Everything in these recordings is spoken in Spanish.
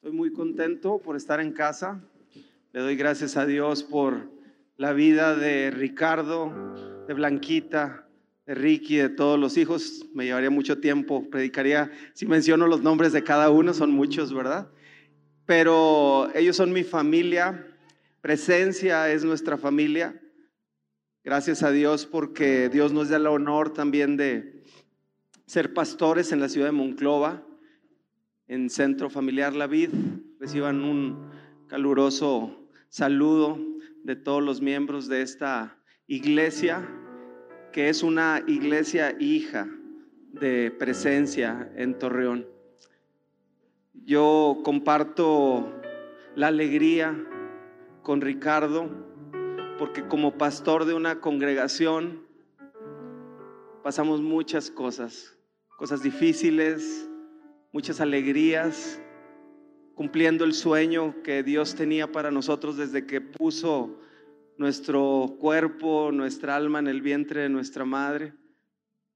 Estoy muy contento por estar en casa. Le doy gracias a Dios por la vida de Ricardo, de Blanquita, de Ricky, de todos los hijos. Me llevaría mucho tiempo, predicaría, si menciono los nombres de cada uno, son muchos, ¿verdad? Pero ellos son mi familia, presencia es nuestra familia. Gracias a Dios porque Dios nos da el honor también de ser pastores en la ciudad de Monclova en Centro Familiar La Vid. Reciban un caluroso saludo de todos los miembros de esta iglesia, que es una iglesia hija de presencia en Torreón. Yo comparto la alegría con Ricardo, porque como pastor de una congregación pasamos muchas cosas, cosas difíciles, muchas alegrías, cumpliendo el sueño que Dios tenía para nosotros desde que puso nuestro cuerpo, nuestra alma en el vientre de nuestra madre.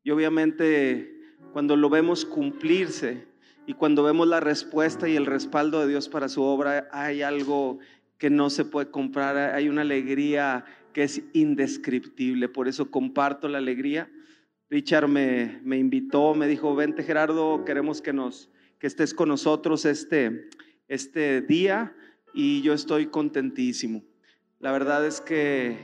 Y obviamente cuando lo vemos cumplirse y cuando vemos la respuesta y el respaldo de Dios para su obra, hay algo que no se puede comprar, hay una alegría que es indescriptible. Por eso comparto la alegría Richard me, me, invitó, me dijo, vente Gerardo, queremos que, nos, que estés con nosotros este, este día y yo estoy contentísimo. La verdad es que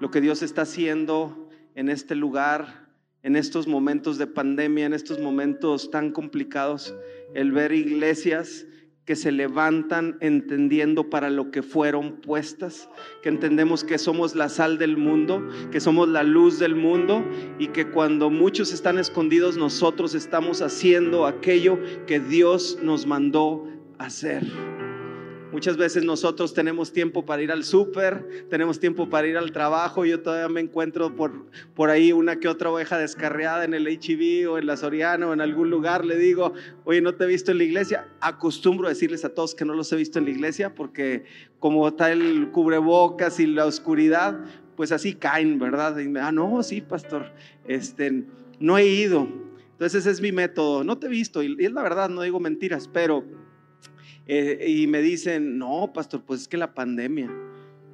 lo que Dios está haciendo en este lugar, en estos momentos de pandemia, en estos momentos tan complicados, el ver iglesias que se levantan entendiendo para lo que fueron puestas, que entendemos que somos la sal del mundo, que somos la luz del mundo y que cuando muchos están escondidos nosotros estamos haciendo aquello que Dios nos mandó hacer. Muchas veces nosotros tenemos tiempo para ir al súper, tenemos tiempo para ir al trabajo. Yo todavía me encuentro por, por ahí una que otra oveja descarriada en el HIV o en la Soriana o en algún lugar. Le digo, oye, ¿no te he visto en la iglesia? Acostumbro a decirles a todos que no los he visto en la iglesia porque como está el cubrebocas y la oscuridad, pues así caen, ¿verdad? Ah, no, sí, pastor, este, no he ido. Entonces ese es mi método. No te he visto y es la verdad, no digo mentiras, pero eh, y me dicen, no, pastor, pues es que la pandemia.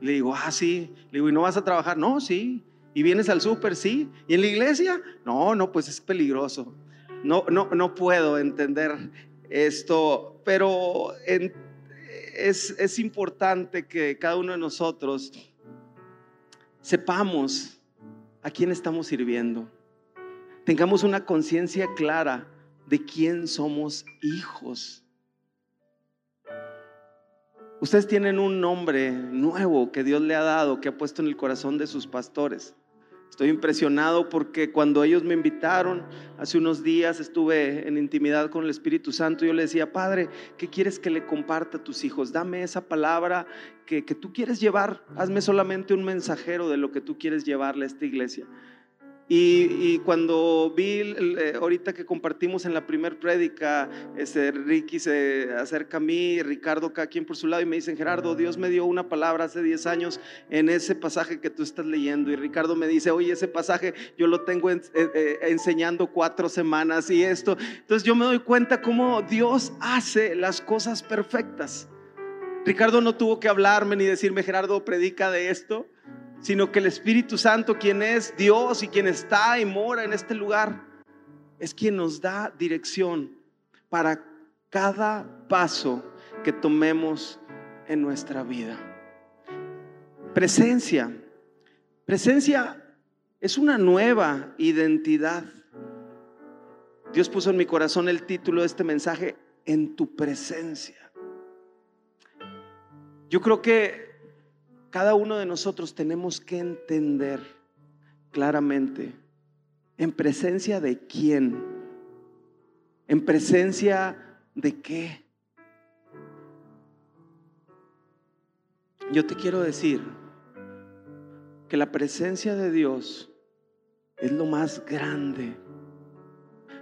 Le digo, ah, sí. Le digo, ¿y no vas a trabajar? No, sí. ¿Y vienes al súper? Sí. ¿Y en la iglesia? No, no, pues es peligroso. No, no, no puedo entender esto, pero es, es importante que cada uno de nosotros sepamos a quién estamos sirviendo. Tengamos una conciencia clara de quién somos hijos. Ustedes tienen un nombre nuevo que Dios le ha dado, que ha puesto en el corazón de sus pastores. Estoy impresionado porque cuando ellos me invitaron, hace unos días estuve en intimidad con el Espíritu Santo, yo le decía, Padre, ¿qué quieres que le comparta a tus hijos? Dame esa palabra que, que tú quieres llevar, hazme solamente un mensajero de lo que tú quieres llevarle a esta iglesia. Y, cuando vi, eh, ahorita que compartimos en la primer prédica, ese Ricky se acerca a mí, Ricardo cada quien por su lado y me dicen, Gerardo, Dios me dio una palabra hace 10 años en ese pasaje que tú estás leyendo. Y Ricardo me dice, oye, ese pasaje yo lo tengo eh, eh, enseñando cuatro semanas y esto. Entonces yo me doy cuenta cómo Dios hace las cosas perfectas. Ricardo no tuvo que hablarme ni decirme, Gerardo, predica de esto sino que el Espíritu Santo, quien es Dios y quien está y mora en este lugar, es quien nos da dirección para cada paso que tomemos en nuestra vida. Presencia. Presencia es una nueva identidad. Dios puso en mi corazón el título de este mensaje, en tu presencia. Yo creo que cada uno de nosotros tenemos que entender claramente en presencia de quién, en presencia de qué. Yo te quiero decir que la presencia de Dios es lo más grande.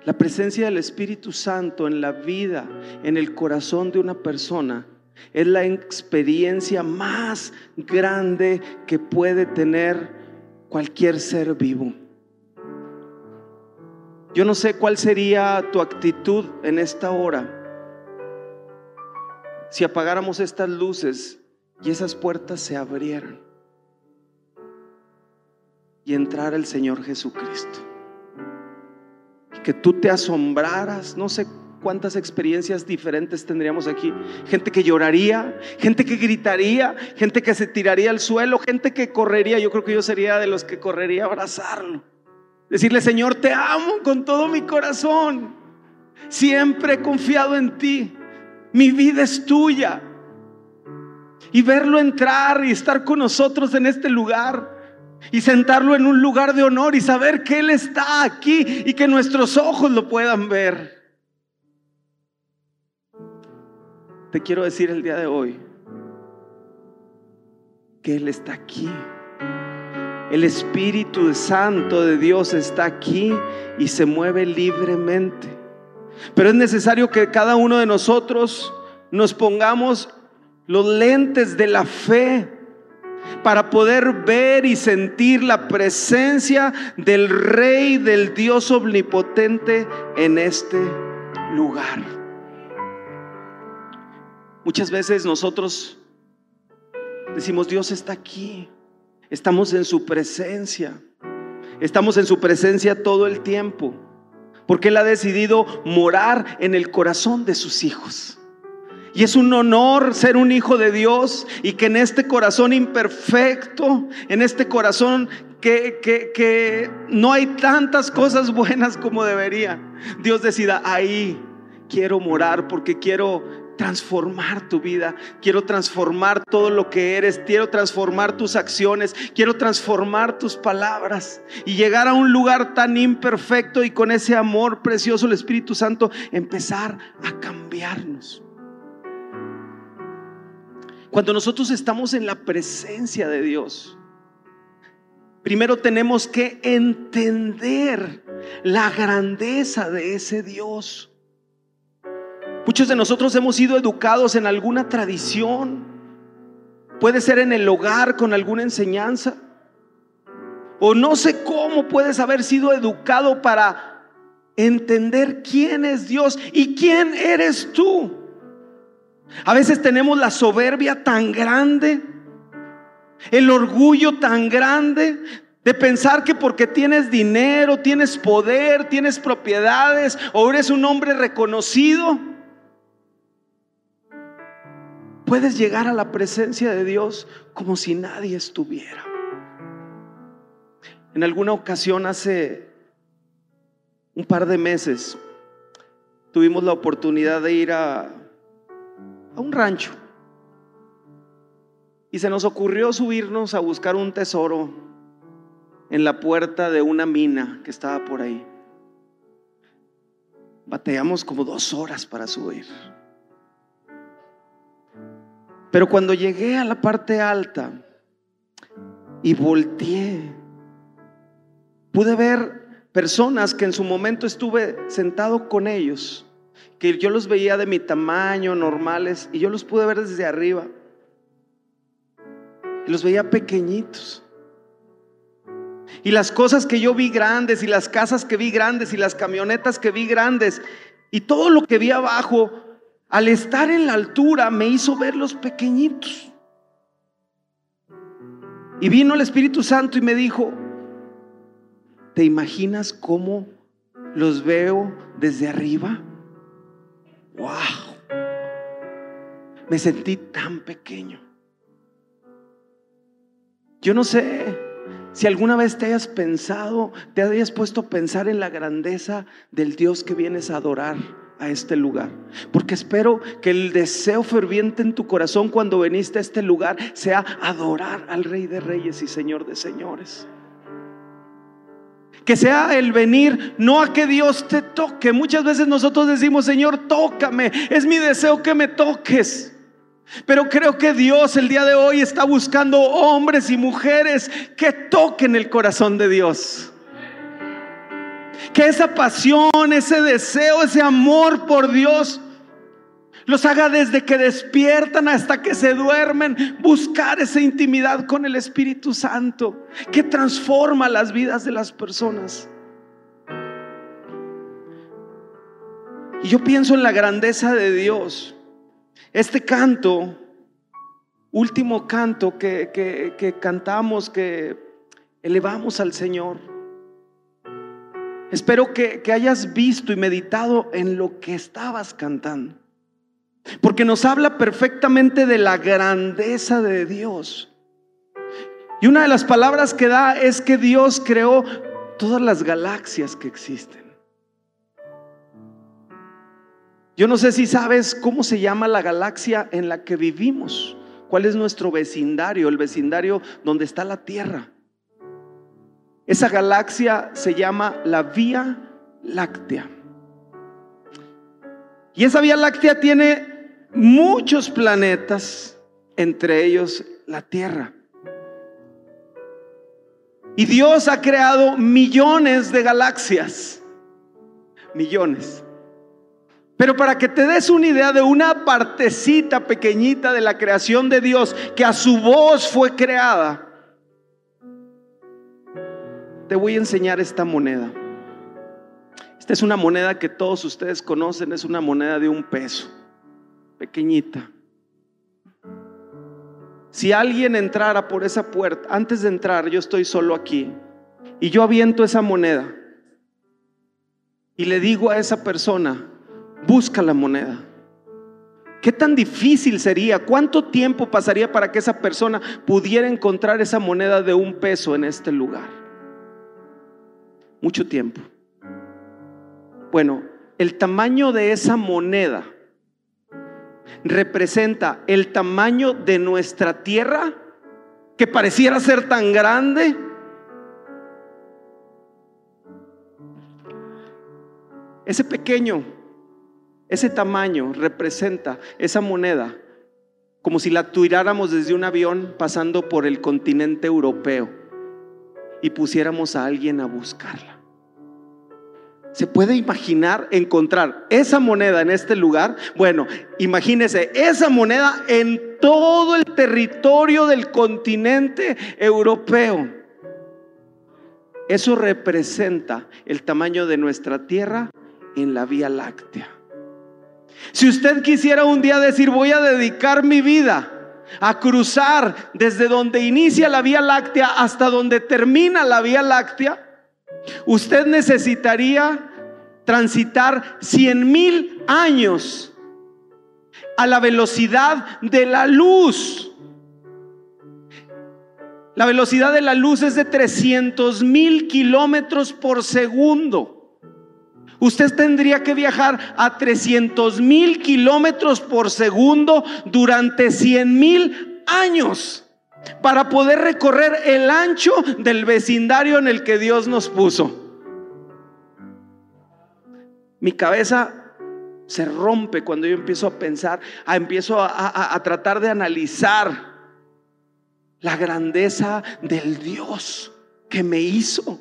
La presencia del Espíritu Santo en la vida, en el corazón de una persona, es la experiencia más grande que puede tener cualquier ser vivo. Yo no sé cuál sería tu actitud en esta hora. si apagáramos estas luces y esas puertas se abrieran y entrara el Señor Jesucristo. Y que tú te asombraras, no sé cuántas experiencias diferentes tendríamos aquí. Gente que lloraría, gente que gritaría, gente que se tiraría al suelo, gente que correría. Yo creo que yo sería de los que correría a abrazarlo. Decirle, Señor, te amo con todo mi corazón. Siempre he confiado en ti. Mi vida es tuya. Y verlo entrar y estar con nosotros en este lugar y sentarlo en un lugar de honor y saber que Él está aquí y que nuestros ojos lo puedan ver. Te quiero decir el día de hoy que Él está aquí. El Espíritu Santo de Dios está aquí y se mueve libremente. Pero es necesario que cada uno de nosotros nos pongamos los lentes de la fe para poder ver y sentir la presencia del Rey, del Dios omnipotente en este lugar. Muchas veces nosotros decimos, Dios está aquí, estamos en su presencia, estamos en su presencia todo el tiempo, porque Él ha decidido morar en el corazón de sus hijos. Y es un honor ser un hijo de Dios y que en este corazón imperfecto, en este corazón que, que, no hay tantas cosas buenas como debería, Dios decida, ahí quiero morar porque quiero transformar tu vida, quiero transformar todo lo que eres, quiero transformar tus acciones, quiero transformar tus palabras y llegar a un lugar tan imperfecto y con ese amor precioso el Espíritu Santo empezar a cambiarnos. Cuando nosotros estamos en la presencia de Dios, primero tenemos que entender la grandeza de ese Dios. Muchos de nosotros hemos sido educados en alguna tradición. Puede ser en el hogar con alguna enseñanza. O no sé cómo puedes haber sido educado para entender quién es Dios y quién eres tú. A veces tenemos la soberbia tan grande, el orgullo tan grande de pensar que porque tienes dinero, tienes poder, tienes propiedades o eres un hombre reconocido, puedes llegar a la presencia de Dios como si nadie estuviera. En alguna ocasión hace un par de meses tuvimos la oportunidad de ir a un rancho. Y se nos ocurrió subirnos a buscar un tesoro en la puerta de una mina que estaba por ahí. Bateamos como dos horas para subir. Pero cuando llegué a la parte alta y volteé, pude ver personas que en su momento estuve sentado con ellos que yo los veía de mi tamaño, normales, y yo los pude ver desde arriba. Y los veía pequeñitos. Y las cosas que yo vi grandes, y las casas que vi grandes, y las camionetas que vi grandes, y todo lo que vi abajo, al estar en la altura me hizo ver los pequeñitos. Y vino el Espíritu Santo y me dijo, ¿te imaginas cómo los veo desde arriba? wow, me sentí tan pequeño. Yo no sé si alguna vez te hayas pensado, te hayas puesto a pensar en la grandeza del Dios que vienes a adorar a este lugar. Porque espero que el deseo ferviente en tu corazón cuando veniste a este lugar sea adorar al Rey de Reyes y Señor de Señores. Que sea el venir, no a que Dios te toque. Muchas veces nosotros decimos, Señor, tócame. Es mi deseo que me toques. Pero creo que Dios el día de hoy está buscando hombres y mujeres que toquen el corazón de Dios. Que esa pasión, ese deseo, ese amor por Dios los haga desde que despiertan hasta que se duermen, buscar esa intimidad con el Espíritu Santo que transforma las vidas de las personas. Y yo pienso en la grandeza de Dios, Este canto, último canto que, que cantamos, que elevamos al Señor, espero que, hayas visto y meditado en lo que estabas cantando. Porque nos habla perfectamente de la grandeza de Dios. Y una de las palabras que da es que Dios creó todas las galaxias que existen. Yo no sé si sabes cómo se llama la galaxia en la que vivimos, cuál es nuestro vecindario, el vecindario donde está la Tierra. Esa galaxia se llama la Vía Láctea. Y esa Vía Láctea tiene muchos planetas, entre ellos la Tierra. Y Dios ha creado millones de galaxias. Millones. Pero para que te des una idea de una partecita pequeñita de la creación de Dios que a su voz fue creada, te voy a enseñar esta moneda. Esta es una moneda que todos ustedes conocen, es una moneda de un peso, pequeñita. Si alguien entrara por esa puerta, antes de entrar, yo estoy solo aquí, y yo aviento esa moneda, y le digo a esa persona, busca la moneda. ¿Qué tan difícil sería? ¿Cuánto tiempo pasaría para que esa persona pudiera encontrar esa moneda de un peso en este lugar? Mucho tiempo. Bueno, el tamaño de esa moneda representa el tamaño de nuestra tierra que pareciera ser tan grande. Ese pequeño ese tamaño representa esa moneda como si la tiráramos desde un avión pasando por el continente europeo y pusiéramos a alguien a buscarla. ¿Se puede imaginar encontrar esa moneda en este lugar? Bueno, imagínese esa moneda en todo el territorio del continente europeo. Eso representa el tamaño de nuestra Tierra en la Vía Láctea. Si usted quisiera un día decir, voy a dedicar mi vida a cruzar desde donde inicia la Vía Láctea hasta donde termina la Vía Láctea, usted necesitaría transitar 100 mil años a la velocidad de la luz. La velocidad de la luz es de 300 mil kilómetros por segundo. Usted tendría que viajar a 300 mil kilómetros por segundo durante 100 mil años para poder recorrer el ancho del vecindario en el que Dios nos puso. Mi cabeza se rompe cuando yo empiezo a pensar, a, empiezo a, a tratar de analizar la grandeza del Dios que me hizo.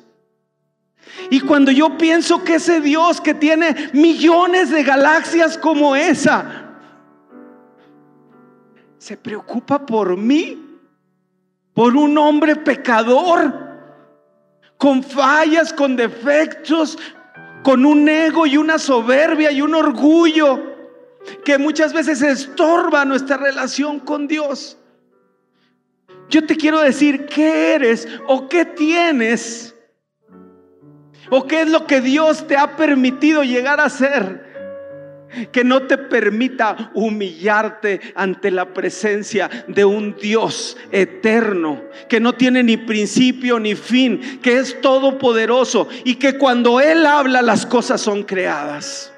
Y cuando yo pienso que ese Dios que tiene millones de galaxias como esa, se preocupa por mí, por un hombre pecador, con fallas, con defectos, con un ego y una soberbia y un orgullo que muchas veces estorba nuestra relación con Dios. Yo te quiero decir, ¿qué eres o qué tienes? ¿O qué es lo que Dios te ha permitido llegar a ser? Que no te permita humillarte ante la presencia de un Dios eterno, que no tiene ni principio ni fin, que es todopoderoso y que cuando Él habla las cosas son creadas.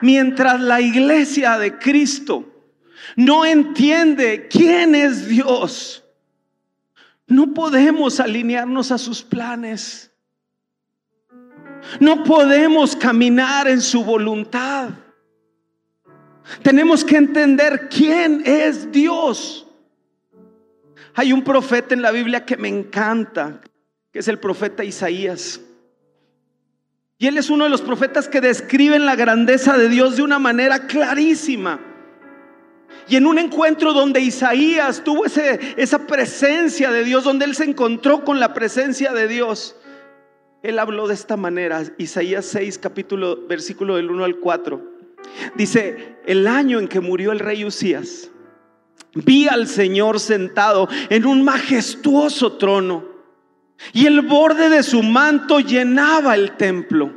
Mientras la iglesia de Cristo no entiende quién es Dios, no podemos alinearnos a sus planes. No podemos caminar en su voluntad. Tenemos que entender quién es Dios. Hay un profeta en la Biblia que me encanta, que es el profeta Isaías. Y él es uno de los profetas que describen la grandeza de Dios de una manera clarísima. Y en un encuentro donde Isaías tuvo esa presencia de Dios, donde él se encontró con la presencia de Dios, él habló de esta manera, Isaías 6, capítulo, versículo del 1 al 4. Dice, el año en que murió el rey Usías, vi al Señor sentado en un majestuoso trono y el borde de su manto llenaba el templo.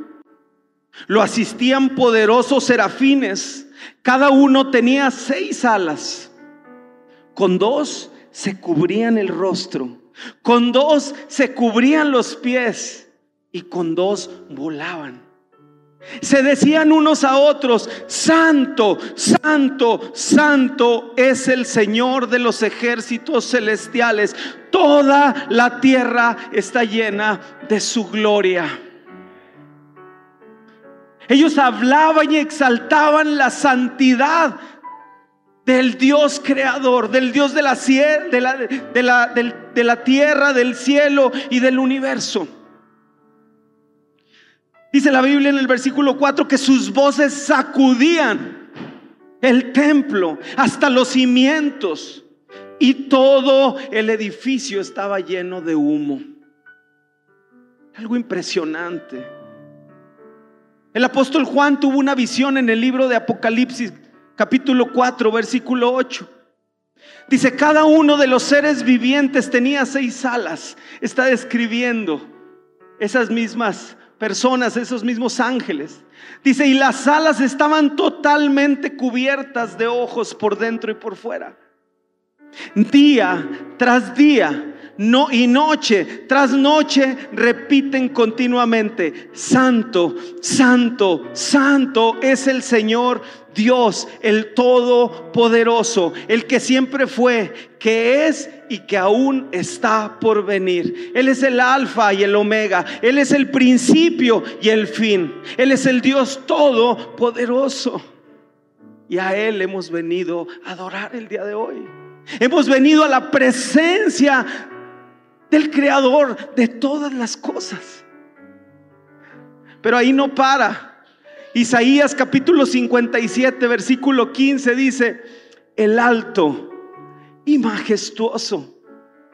Lo asistían poderosos serafines, cada uno tenía seis alas. Con dos se cubrían el rostro, con dos se cubrían los pies y con dos volaban. Se decían unos a otros, Santo, Santo, Santo es el Señor de los ejércitos celestiales. Toda la tierra está llena de su gloria. Ellos hablaban y exaltaban la santidad del Dios creador, del Dios de la, de la, de la, de la tierra, del cielo y del universo. Dice la Biblia en el versículo 4 que sus voces sacudían el templo hasta los cimientos y todo el edificio estaba lleno de humo. Algo impresionante. El apóstol Juan tuvo una visión en el libro de Apocalipsis, capítulo 4, versículo 8. Dice, cada uno de los seres vivientes tenía seis alas. Está describiendo esas mismas personas, esos mismos ángeles. Dice, y las alas estaban totalmente cubiertas de ojos por dentro y por fuera. Día tras día, no y noche tras noche repiten continuamente, Santo, Santo, Santo es el Señor Dios, el Todopoderoso, el que siempre fue, que es y que aún está por venir. Él es el alfa y el omega. Él es el principio y el fin. Él es el Dios Todopoderoso. Y a Él hemos venido a adorar el día de hoy. Hemos venido a la presencia del Creador de todas las cosas. Pero ahí no para. Isaías capítulo 57, versículo 15 dice, el alto y majestuoso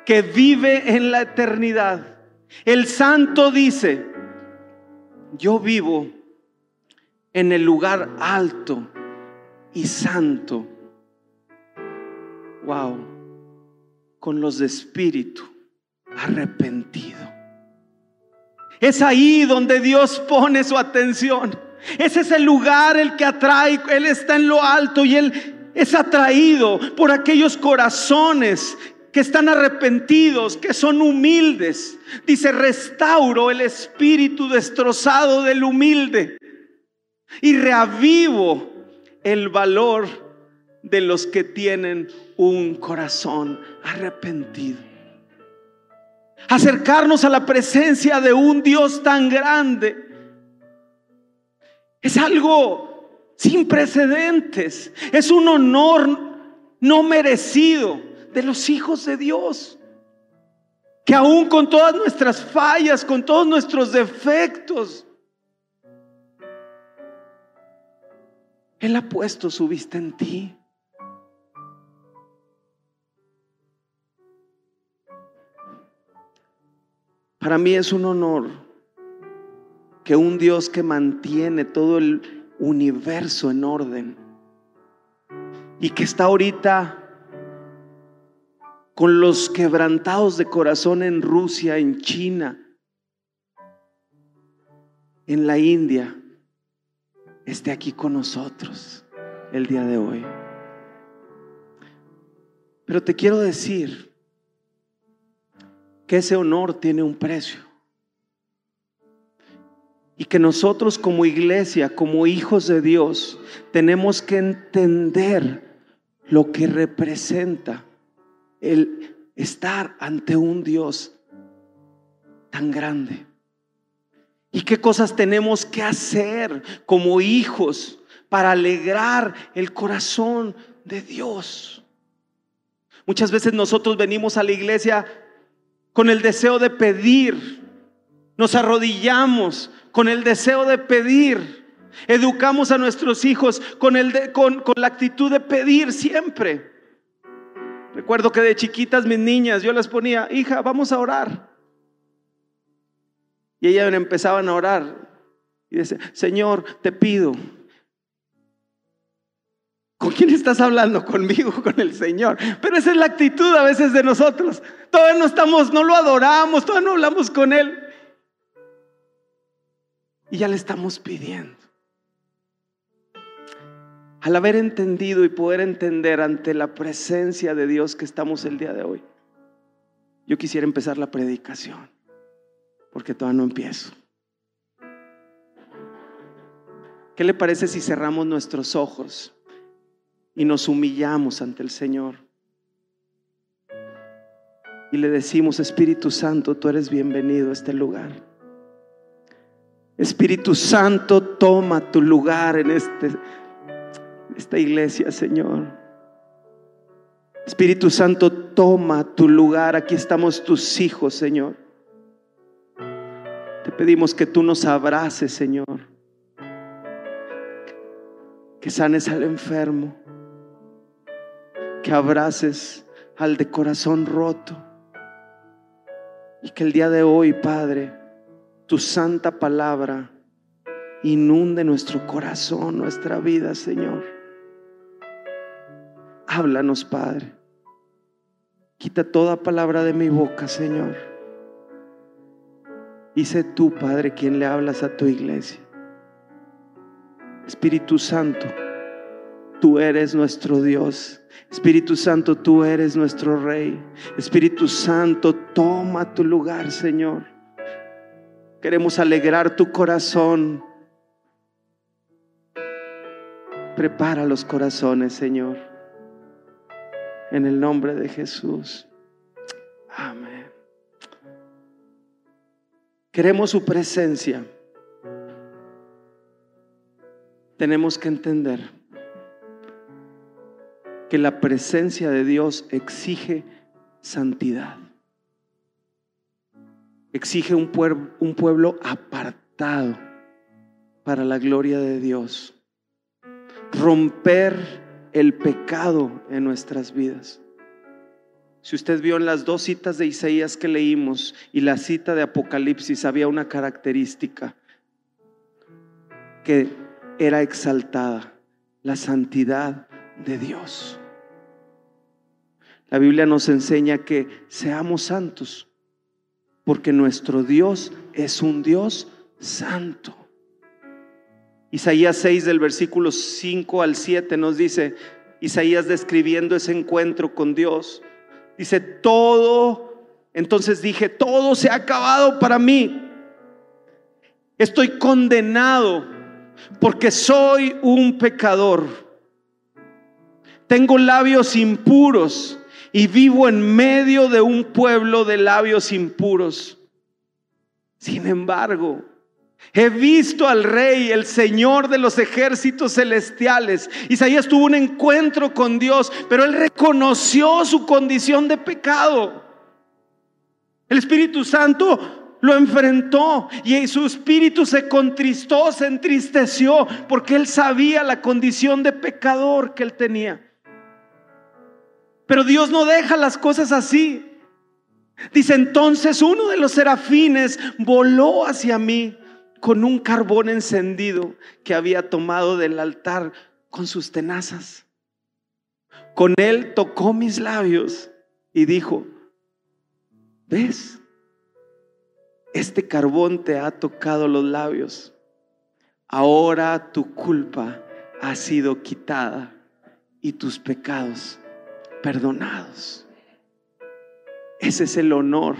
que vive en la eternidad. El santo dice, yo vivo en el lugar alto y santo. Wow, con los de espíritu arrepentido. Es ahí donde Dios pone su atención. Ese es el lugar el que atrae. Él está en lo alto y Él es atraído por aquellos corazones que están arrepentidos, que son humildes. Dice, restauro el espíritu destrozado del humilde y reavivo el valor de los que tienen un corazón arrepentido. Acercarnos a la presencia de un Dios tan grande es algo sin precedentes. Es un honor no merecido de los hijos de Dios. Que aún con todas nuestras fallas, con todos nuestros defectos, Él ha puesto su vista en ti. Para mí es un honor que un Dios que mantiene todo el universo en orden y que está ahorita con los quebrantados de corazón en Rusia, en China, en la India, esté aquí con nosotros el día de hoy. Pero te quiero decir que ese honor tiene un precio. Y que nosotros como iglesia, como hijos de Dios, tenemos que entender lo que representa el estar ante un Dios tan grande. Y qué cosas tenemos que hacer como hijos para alegrar el corazón de Dios. Muchas veces nosotros venimos a la iglesia con el deseo de pedir, nos arrodillamos con el deseo de pedir, Educamos a nuestros hijos con, el con, con la actitud de pedir siempre. Recuerdo que de chiquitas mis niñas yo las ponía, hija, vamos a orar. Y ellas empezaban a orar. Y decía, Señor, te pido. ¿Con quién estás hablando? Conmigo, con el Señor. Pero esa es la actitud a veces de nosotros. Todavía no estamos, no lo adoramos, todavía no hablamos con Él. Y ya le estamos pidiendo. Al haber entendido y poder entender ante la presencia de Dios que estamos el día de hoy, yo quisiera empezar la predicación, porque todavía no empiezo. ¿Qué le parece si cerramos nuestros ojos y nos humillamos ante el Señor? Y le decimos, Espíritu Santo, tú eres bienvenido a este lugar. Espíritu Santo, toma tu lugar en este esta iglesia, Señor. Espíritu Santo, toma tu lugar. Aquí estamos tus hijos, Señor. Te pedimos que tú nos abraces, Señor. Que sanes al enfermo. Que abraces al de corazón roto. Y que el día de hoy, Padre, tu santa palabra inunde nuestro corazón, nuestra vida, Señor. Háblanos, Padre. Quita toda palabra de mi boca, Señor. Y sé tú, Padre, quien le hablas a tu iglesia. Espíritu Santo, tú eres nuestro Dios. Espíritu Santo, tú eres nuestro Rey. Espíritu Santo, toma tu lugar, Señor. Queremos alegrar tu corazón. Prepara los corazones, Señor en el nombre de Jesús. Amén. Queremos su presencia. Tenemos que entender que la presencia de Dios exige santidad. Exige un pueblo, un pueblo apartado para la gloria de Dios. Romper el pecado en nuestras vidas. Si usted vio en las dos citas de Isaías que leímos y la cita de Apocalipsis, había una característica que era exaltada, la santidad de Dios. La Biblia nos enseña que seamos santos, porque nuestro Dios es un Dios santo. Isaías 6 del versículo 5 al 7 nos dice, Isaías describiendo ese encuentro con Dios, dice, todo, entonces dije, todo se ha acabado para mí. Estoy condenado porque soy un pecador. Tengo labios impuros y vivo en medio de un pueblo de labios impuros. Sin embargo, He visto al rey, el Señor de los ejércitos celestiales. Isaías tuvo un encuentro con Dios, pero él reconoció su condición de pecado. El Espíritu Santo lo enfrentó y su espíritu se contristó, se entristeció, porque él sabía la condición de pecador que él tenía. Pero Dios no deja las cosas así. Dice entonces uno de los serafines voló hacia mí con un carbón encendido que había tomado del altar con sus tenazas. Con él tocó mis labios y dijo, ¿ves? Este carbón te ha tocado los labios. Ahora tu culpa ha sido quitada y tus pecados perdonados. Ese es el honor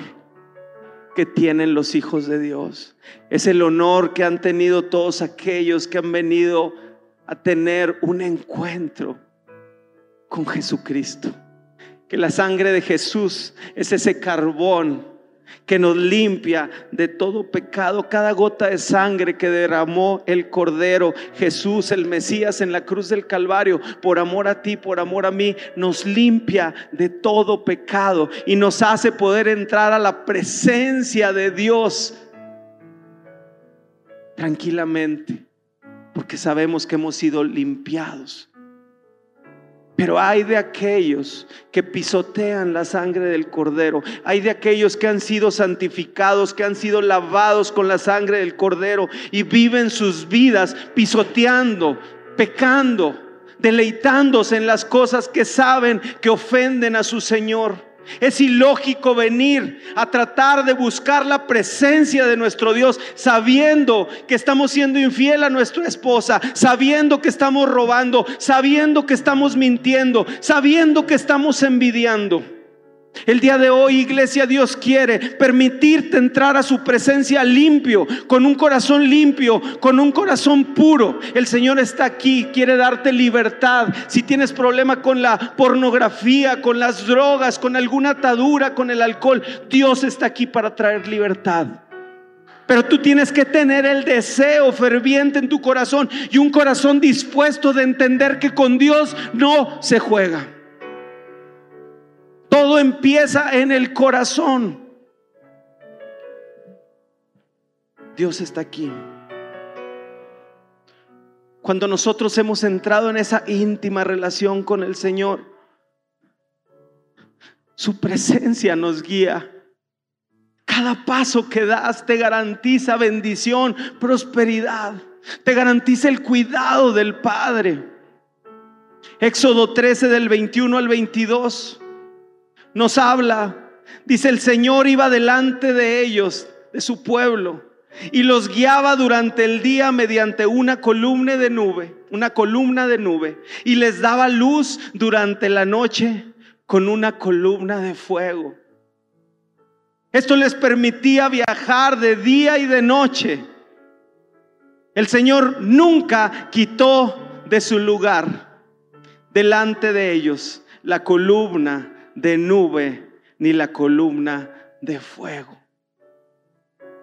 que tienen los hijos de Dios. Es el honor que han tenido todos aquellos que han venido a tener un encuentro con Jesucristo. Que la sangre de Jesús es ese carbón que nos limpia de todo pecado. Cada gota de sangre que derramó el Cordero, Jesús, el Mesías en la cruz del Calvario, por amor a ti, por amor a mí, nos limpia de todo pecado y nos hace poder entrar a la presencia de Dios tranquilamente porque sabemos que hemos sido limpiados. Pero hay de aquellos que pisotean la sangre del cordero. Hay de aquellos que han sido santificados, que han sido lavados con la sangre del cordero y viven sus vidas pisoteando, pecando, deleitándose en las cosas que saben que ofenden a su Señor. Es ilógico venir a tratar de buscar la presencia de nuestro Dios sabiendo que estamos siendo infiel a nuestra esposa, sabiendo que estamos robando, sabiendo que estamos mintiendo, sabiendo que estamos envidiando. El día de hoy, iglesia, Dios quiere permitirte entrar a su presencia limpio, con un corazón limpio, con un corazón puro. El Señor está aquí, quiere darte libertad. Si tienes problema con la pornografía, con las drogas, con alguna atadura, con el alcohol, Dios está aquí para traer libertad. Pero tú tienes que tener el deseo ferviente en tu corazón y un corazón dispuesto de entender que con Dios no se juega. Todo empieza en el corazón. Dios está aquí. Cuando nosotros hemos entrado en esa íntima relación con el Señor, su presencia nos guía. Cada paso que das te garantiza bendición, prosperidad. Te garantiza el cuidado del Padre. Éxodo 13 del 21 al 22 nos habla. Dice, el Señor iba delante de ellos, de su pueblo, y los guiaba durante el día mediante una columna de nube, una columna de nube, y les daba luz durante la noche con una columna de fuego. Esto les permitía viajar de día y de noche. El Señor nunca quitó de su lugar delante de ellos la columna de nube ni la columna de fuego.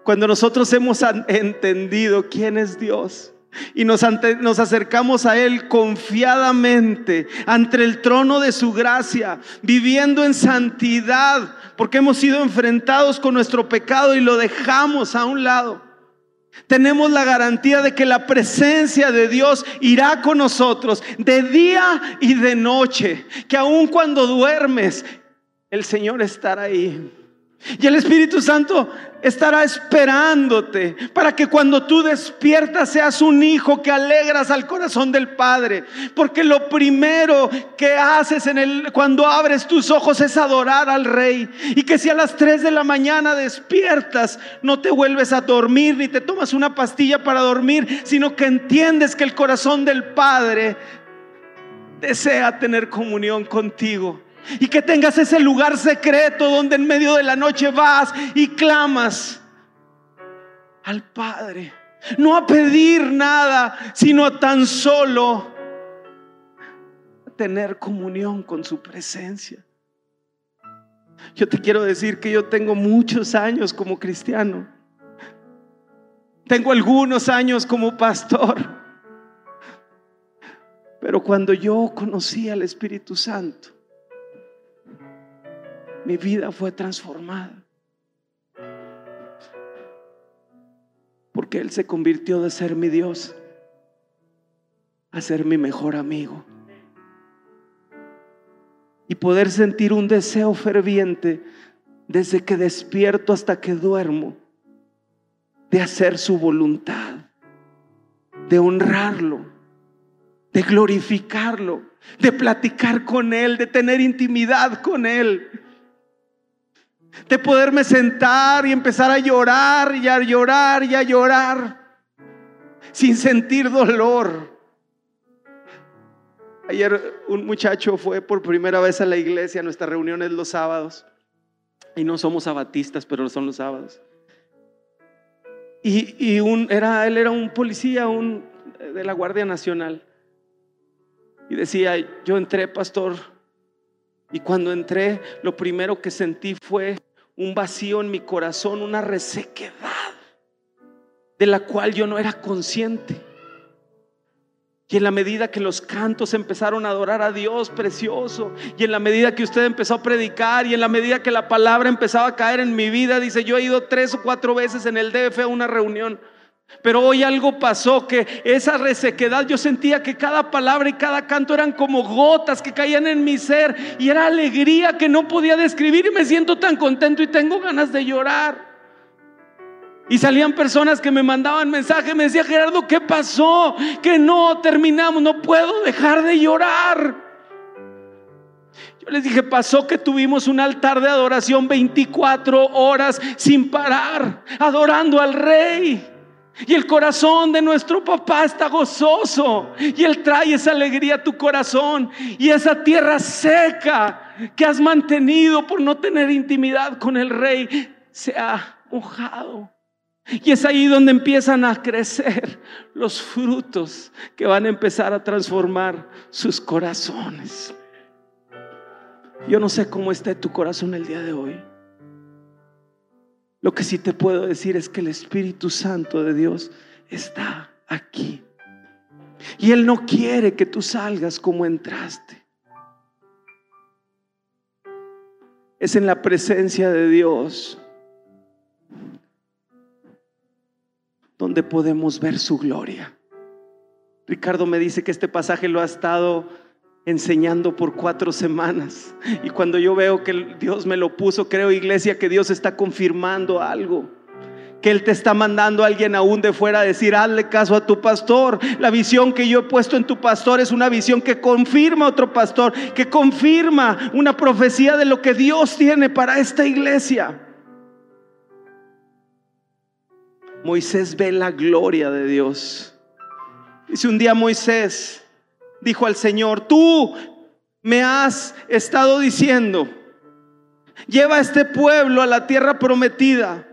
Cuando nosotros hemos entendido quién es Dios y nos, nos acercamos a Él confiadamente ante el trono de su gracia, viviendo en santidad, porque hemos sido enfrentados con nuestro pecado y lo dejamos a un lado. Tenemos la garantía de que la presencia de Dios irá con nosotros de día y de noche. Que aun cuando duermes, el Señor estará ahí. Y el Espíritu Santo estará esperándote para que cuando tú despiertas seas un hijo que alegras al corazón del Padre. Porque lo primero que haces cuando abres tus ojos es adorar al Rey. Y que si a las 3 de la mañana despiertas, no te vuelves a dormir ni te tomas una pastilla para dormir, sino que entiendes que el corazón del Padre desea tener comunión contigo. Y que tengas ese lugar secreto donde en medio de la noche vas y clamas al Padre. No a pedir nada, sino a tan solo tener comunión con su presencia. Yo te quiero decir que yo tengo muchos años como cristiano. Tengo algunos años como pastor. Pero cuando yo conocí al Espíritu Santo, mi vida fue transformada. Porque Él se convirtió de ser mi Dios a ser mi mejor amigo. Y poder sentir un deseo ferviente desde que despierto hasta que duermo de hacer su voluntad, de honrarlo, de glorificarlo, de platicar con Él, de tener intimidad con Él de poderme sentar y empezar a llorar y a llorar y a llorar sin sentir dolor. Ayer un muchacho fue por primera vez a la iglesia, a nuestras reuniones los sábados. Y no somos abatistas, pero son los sábados. Y, un, era, él era un policía un, de la Guardia Nacional. Y decía, yo entré, pastor, y cuando entré, lo primero que sentí fue un vacío en mi corazón, una resequedad de la cual yo no era consciente. Y en la medida que los cantos empezaron a adorar a Dios precioso, y en la medida que usted empezó a predicar, y en la medida que la palabra empezaba a caer en mi vida, dice, yo he ido tres o cuatro veces en el DF a una reunión Pero hoy algo pasó que esa resequedad, yo sentía que cada palabra y cada canto eran como gotas que caían en mi ser y era alegría que no podía describir y me siento tan contento y tengo ganas de llorar. Y salían personas que me mandaban mensajes, me decía Gerardo, ¿qué pasó? Que no terminamos, no puedo dejar de llorar. Yo les dije, pasó que tuvimos un altar de adoración 24 horas sin parar, adorando al rey. Y el corazón de nuestro papá está gozoso. Y Él trae esa alegría a tu corazón. Y esa tierra seca que has mantenido por no tener intimidad con el rey se ha mojado. Y es ahí donde empiezan a crecer los frutos que van a empezar a transformar sus corazones. Yo no sé cómo está tu corazón el día de hoy. Lo que sí te puedo decir es que el Espíritu Santo de Dios está aquí. Y Él no quiere que tú salgas como entraste. Es en la presencia de Dios donde podemos ver su gloria. Ricardo me dice que este pasaje lo ha estado enseñando por cuatro semanas. Y cuando yo veo que Dios me lo puso, creo, iglesia, que Dios está confirmando algo. Que Él te está mandando a alguien aún de fuera a decir, hazle caso a tu pastor. La visión que yo he puesto en tu pastor es una visión que confirma a otro pastor, que confirma una profecía de lo que Dios tiene para esta iglesia. Moisés ve la gloria de Dios. Dice un día Moisés, dijo al Señor, tú me has estado diciendo, lleva a este pueblo a la tierra prometida.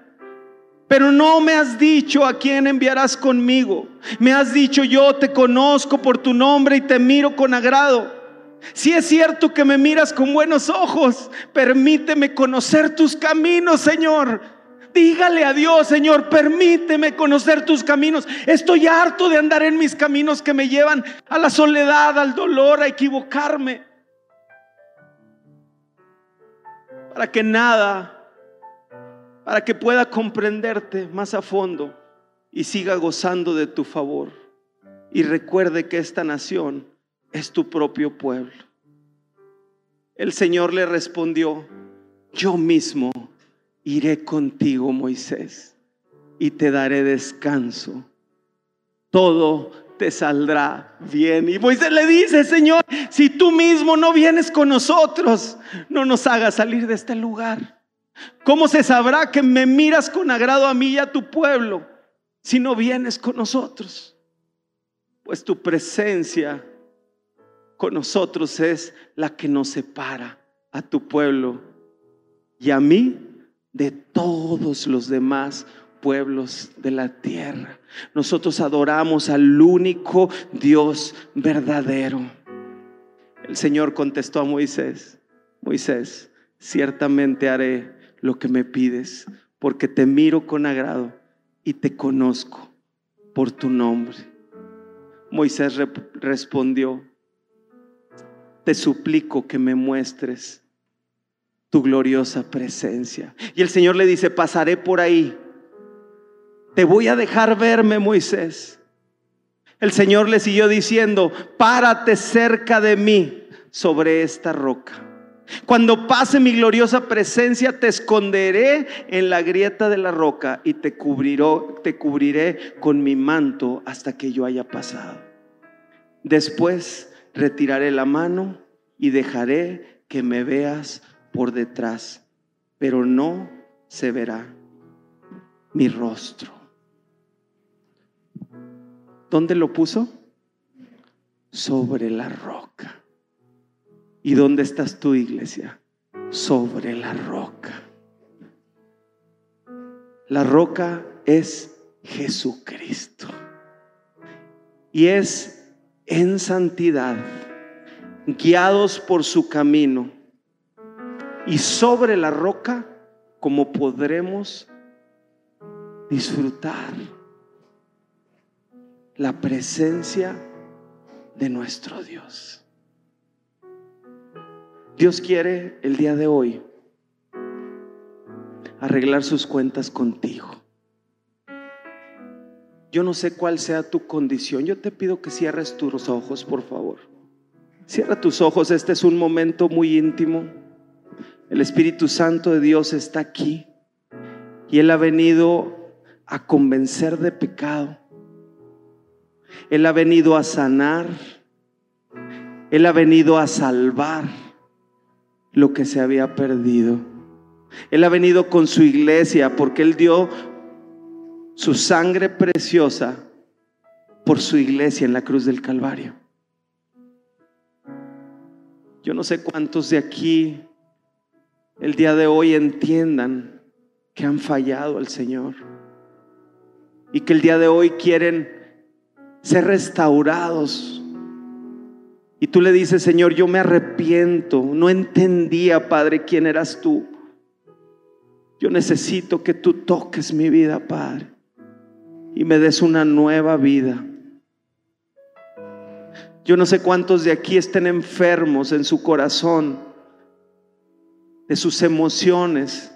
Pero no me has dicho a quién enviarás conmigo. Me has dicho yo te conozco por tu nombre y te miro con agrado. Si es cierto que me miras con buenos ojos, permíteme conocer tus caminos, Señor. Dígale a Dios, Señor, permíteme conocer tus caminos. Estoy harto de andar en mis caminos que me llevan a la soledad, al dolor, a equivocarme. Para que nada, para que pueda comprenderte más a fondo y siga gozando de tu favor. Y recuerde que esta nación es tu propio pueblo. El Señor le respondió, yo mismo iré contigo, Moisés, y te daré descanso. Todo te saldrá bien. Y Moisés le dice, Señor, si tú mismo no vienes con nosotros, no nos hagas salir de este lugar. ¿Cómo se sabrá que me miras con agrado a mí y a tu pueblo si no vienes con nosotros? Pues tu presencia con nosotros es la que nos separa a tu pueblo y a mí de todos los demás pueblos de la tierra. Nosotros adoramos al único Dios verdadero. El Señor contestó a Moisés, Moisés, ciertamente haré lo que me pides, porque te miro con agrado y te conozco por tu nombre. Moisés respondió, te suplico que me muestres tu gloriosa presencia. Y el Señor le dice, pasaré por ahí. Te voy a dejar verme, Moisés. El Señor le siguió diciendo, párate cerca de mí sobre esta roca. Cuando pase mi gloriosa presencia, te esconderé en la grieta de la roca y te, te cubriré con mi manto hasta que yo haya pasado. Después retiraré la mano y dejaré que me veas por detrás, pero no se verá mi rostro. ¿Dónde lo puso? Sobre la roca. ¿Y dónde estás tú, iglesia? Sobre la roca. La roca es Jesucristo. Y es en santidad, guiados por su camino y sobre la roca como podremos disfrutar la presencia de nuestro Dios. Dios quiere el día de hoy arreglar sus cuentas contigo. Yo no sé cuál sea tu condición. Yo te pido que cierres tus ojos, por favor. Cierra tus ojos. Este es un momento muy íntimo. El Espíritu Santo de Dios está aquí. Y Él ha venido a convencer de pecado. Él ha venido a sanar. Él ha venido a salvar lo que se había perdido. Él ha venido con su iglesia porque Él dio su sangre preciosa por su iglesia en la cruz del Calvario. Yo no sé cuántos de aquí el día de hoy entiendan que han fallado al Señor y que el día de hoy quieren ser restaurados. Y tú le dices, Señor, yo me arrepiento, no entendía, Padre, quién eras tú. Yo necesito que tú toques mi vida, Padre, y me des una nueva vida. Yo no sé cuántos de aquí estén enfermos en su corazón, de sus emociones,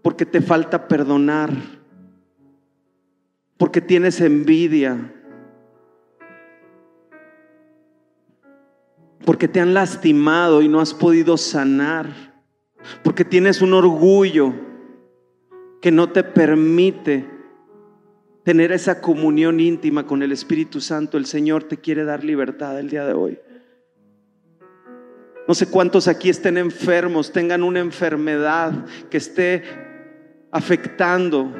porque te falta perdonar porque tienes envidia, porque te han lastimado y no has podido sanar, porque tienes un orgullo que no te permite tener esa comunión íntima con el Espíritu Santo, el Señor te quiere dar libertad el día de hoy. No sé cuántos aquí estén enfermos, tengan una enfermedad que esté afectando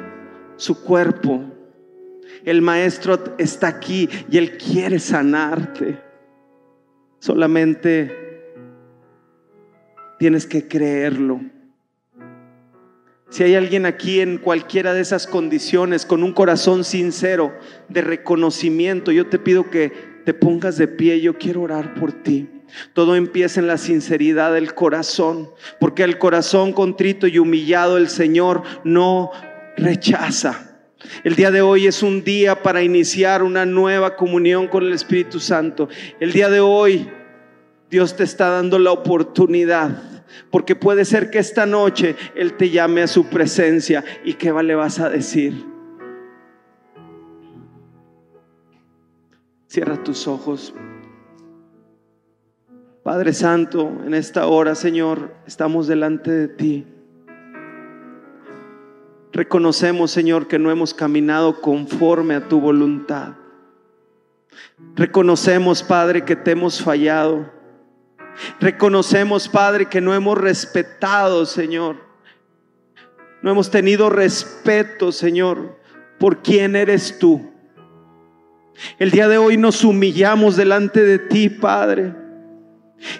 su cuerpo, el maestro está aquí y él quiere sanarte. Solamente tienes que creerlo. Si hay alguien aquí en cualquiera de esas condiciones con un corazón sincero de reconocimiento, yo te pido que te pongas de pie. Yo quiero orar por ti. Todo empieza en la sinceridad del corazón, porque el corazón contrito y humillado el Señor no rechaza. El día de hoy es un día para iniciar una nueva comunión con el Espíritu Santo. El día de hoy Dios te está dando la oportunidad. Porque puede ser que esta noche Él te llame a su presencia. ¿Y qué le vas a decir? Cierra tus ojos. Padre Santo, en esta hora, Señor, estamos delante de ti. Reconocemos, Señor, que no hemos caminado conforme a tu voluntad. Reconocemos, Padre, que te hemos fallado. Reconocemos, Padre, que no hemos respetado, Señor. No hemos tenido respeto, Señor, por quién eres tú. El día de hoy nos humillamos delante de ti, Padre.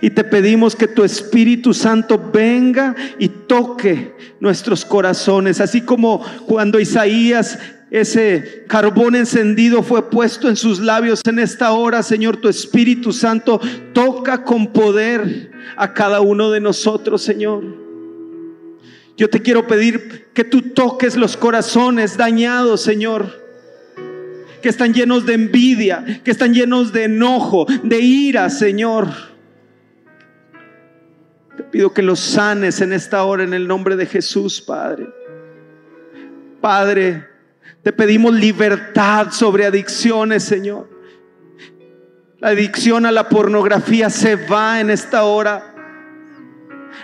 Y te pedimos que tu Espíritu Santo venga y toque nuestros corazones, así como cuando Isaías ese carbón encendido fue puesto en sus labios en esta hora, Señor, tu Espíritu Santo toca con poder a cada uno de nosotros, Señor. Yo te quiero pedir que tú toques los corazones dañados, Señor que están llenos de envidia, que están llenos de enojo, de ira, Señor. Pido que los sanes en esta hora en el nombre de Jesús, Padre. Padre, te pedimos libertad sobre adicciones, Señor. La adicción a la pornografía se va en esta hora.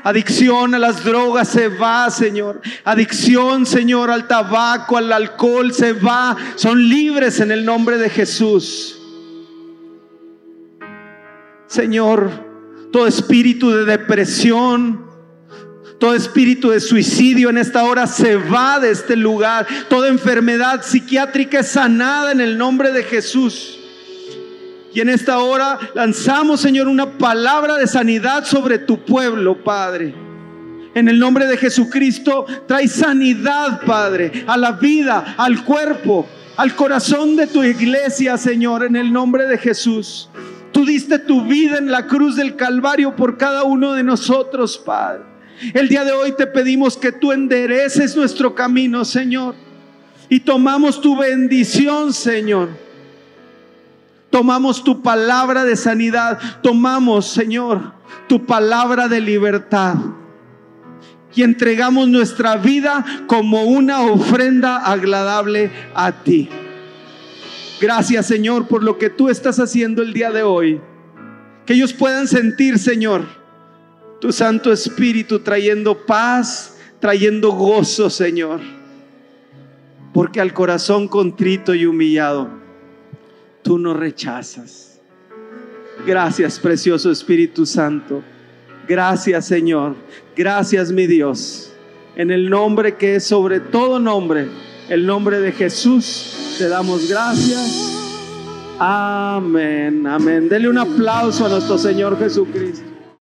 Adicción a las drogas se va, Señor. Adicción, Señor, al tabaco, al alcohol se va. Son libres en el nombre de Jesús. Señor, todo espíritu de depresión, todo espíritu de suicidio en esta hora se va de este lugar. Toda enfermedad psiquiátrica es sanada en el nombre de Jesús. Y en esta hora lanzamos, Señor, una palabra de sanidad sobre tu pueblo, Padre. En el nombre de Jesucristo, trae sanidad, Padre, a la vida, al cuerpo, al corazón de tu iglesia, Señor, en el nombre de Jesús. Tú diste tu vida en la cruz del Calvario por cada uno de nosotros, Padre. El día de hoy te pedimos que tú endereces nuestro camino, Señor. Y tomamos tu bendición, Señor. Tomamos tu palabra de sanidad. Tomamos, Señor, tu palabra de libertad. y entregamos nuestra vida como una ofrenda agradable a ti. Gracias Señor por lo que tú estás haciendo el día de hoy. Que ellos puedan sentir, Señor, tu Santo Espíritu trayendo paz, trayendo gozo, Señor. Porque al corazón contrito y humillado, tú no rechazas. Gracias, precioso Espíritu Santo. Gracias, Señor. Gracias, mi Dios. En el nombre que es sobre todo nombre, el nombre de Jesús, te damos gracias. Amén, amén. Dele un aplauso a nuestro Señor Jesucristo.